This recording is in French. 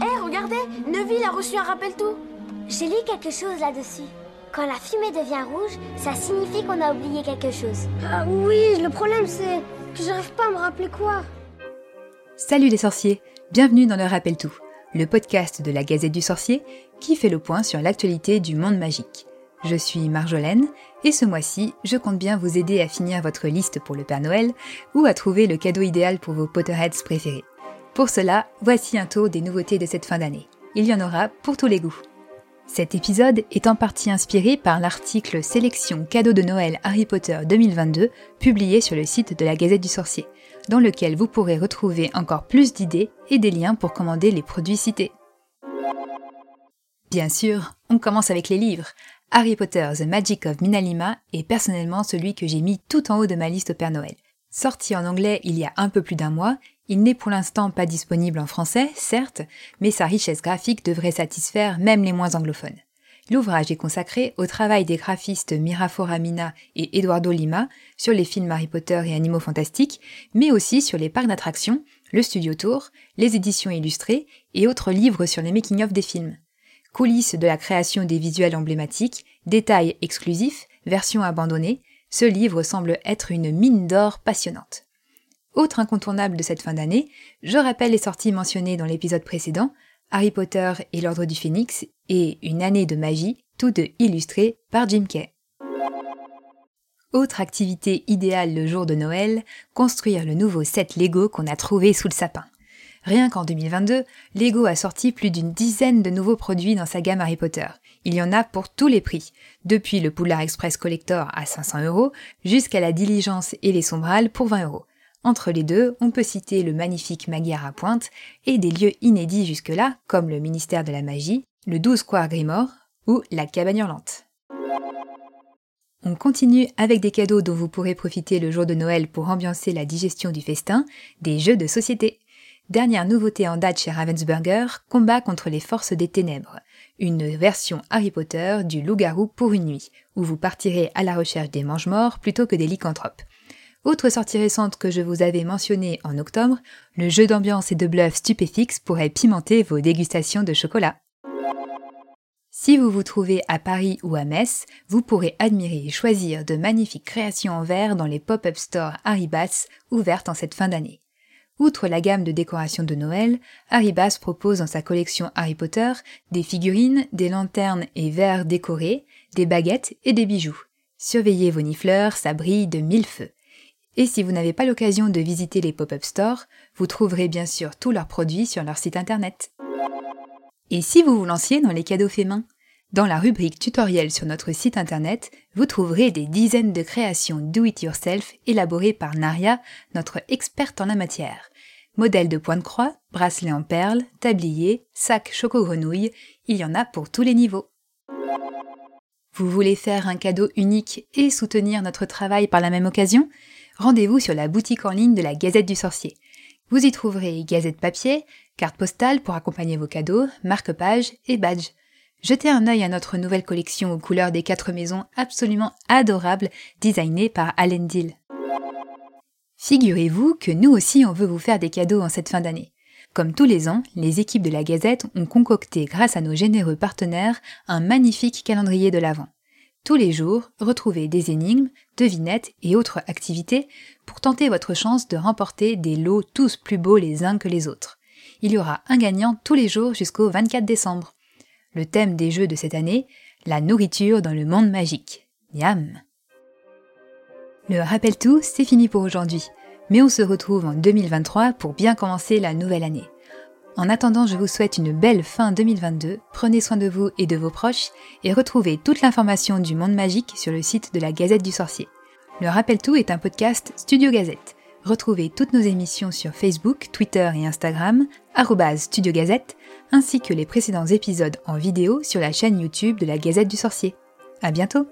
Hé, regardez Neville a reçu un rappel tout J'ai lu quelque chose là-dessus. Quand la fumée devient rouge, ça signifie qu'on a oublié quelque chose. Ah oui, le problème c'est que j'arrive pas à me rappeler quoi. Salut les sorciers Bienvenue dans le Rappel Tout, le podcast de la Gazette du Sorcier qui fait le point sur l'actualité du monde magique. Je suis Marjolaine et ce mois-ci, je compte bien vous aider à finir votre liste pour le Père Noël ou à trouver le cadeau idéal pour vos Potterheads préférés. Pour cela, voici un tour des nouveautés de cette fin d'année. Il y en aura pour tous les goûts. Cet épisode est en partie inspiré par l'article Sélection cadeau de Noël Harry Potter 2022 publié sur le site de la Gazette du Sorcier, dans lequel vous pourrez retrouver encore plus d'idées et des liens pour commander les produits cités. Bien sûr, on commence avec les livres. Harry Potter The Magic of Minalima est personnellement celui que j'ai mis tout en haut de ma liste au Père Noël. Sorti en anglais il y a un peu plus d'un mois, il n'est pour l'instant pas disponible en français, certes, mais sa richesse graphique devrait satisfaire même les moins anglophones. L'ouvrage est consacré au travail des graphistes Mira Foramina et Eduardo Lima sur les films Harry Potter et Animaux Fantastiques, mais aussi sur les parcs d'attractions, le studio tour, les éditions illustrées et autres livres sur les making-of des films. Coulisses de la création des visuels emblématiques, détails exclusifs, versions abandonnées, ce livre semble être une mine d'or passionnante. Autre incontournable de cette fin d'année, je rappelle les sorties mentionnées dans l'épisode précédent, Harry Potter et l'Ordre du Phénix et Une année de magie, toutes deux illustrées par Jim Kay. Autre activité idéale le jour de Noël, construire le nouveau set Lego qu'on a trouvé sous le sapin. Rien qu'en 2022, Lego a sorti plus d'une dizaine de nouveaux produits dans sa gamme Harry Potter. Il y en a pour tous les prix, depuis le Poulard Express Collector à 500 euros jusqu'à la Diligence et les Sombrales pour 20 euros. Entre les deux, on peut citer le magnifique Magyar à Pointe et des lieux inédits jusque-là, comme le ministère de la Magie, le 12 Square Grimoire ou la Cabane Hurlante. On continue avec des cadeaux dont vous pourrez profiter le jour de Noël pour ambiancer la digestion du festin, des jeux de société. Dernière nouveauté en date chez Ravensburger, Combat contre les forces des ténèbres, une version Harry Potter du loup-garou pour une nuit, où vous partirez à la recherche des mange-morts plutôt que des lycanthropes. Autre sortie récente que je vous avais mentionnée en octobre, le jeu d'ambiance et de bluff Stupéfix pourrait pimenter vos dégustations de chocolat. Si vous vous trouvez à Paris ou à Metz, vous pourrez admirer et choisir de magnifiques créations en verre dans les pop-up stores Haribas ouvertes en cette fin d'année. Outre la gamme de décorations de Noël, Haribas propose dans sa collection Harry Potter des figurines, des lanternes et verres décorés, des baguettes et des bijoux. Surveillez vos nifleurs, ça brille de mille feux. Et si vous n'avez pas l'occasion de visiter les pop-up stores, vous trouverez bien sûr tous leurs produits sur leur site internet. Et si vous vous lanciez dans les cadeaux faits main Dans la rubrique tutoriel sur notre site internet, vous trouverez des dizaines de créations do-it-yourself élaborées par Naria, notre experte en la matière. Modèles de point de croix, bracelets en perles, tabliers, sacs choco-grenouilles, il y en a pour tous les niveaux. Vous voulez faire un cadeau unique et soutenir notre travail par la même occasion? Rendez-vous sur la boutique en ligne de la Gazette du Sorcier. Vous y trouverez gazette papier, carte postale pour accompagner vos cadeaux, marque-pages et badges. Jetez un œil à notre nouvelle collection aux couleurs des quatre maisons absolument adorable designée par Allen Dill. Figurez-vous que nous aussi on veut vous faire des cadeaux en cette fin d'année. Comme tous les ans, les équipes de la Gazette ont concocté grâce à nos généreux partenaires un magnifique calendrier de l'Avent. Tous les jours, retrouvez des énigmes, devinettes et autres activités pour tenter votre chance de remporter des lots tous plus beaux les uns que les autres. Il y aura un gagnant tous les jours jusqu'au 24 décembre. Le thème des jeux de cette année, la nourriture dans le monde magique. Miam Le rappel tout, c'est fini pour aujourd'hui. Mais on se retrouve en 2023 pour bien commencer la nouvelle année. En attendant, je vous souhaite une belle fin 2022, prenez soin de vous et de vos proches, et retrouvez toute l'information du monde magique sur le site de la Gazette du Sorcier. Le Rappel Tout est un podcast Studio Gazette. Retrouvez toutes nos émissions sur Facebook, Twitter et Instagram, Studio Gazette, ainsi que les précédents épisodes en vidéo sur la chaîne YouTube de la Gazette du Sorcier. À bientôt!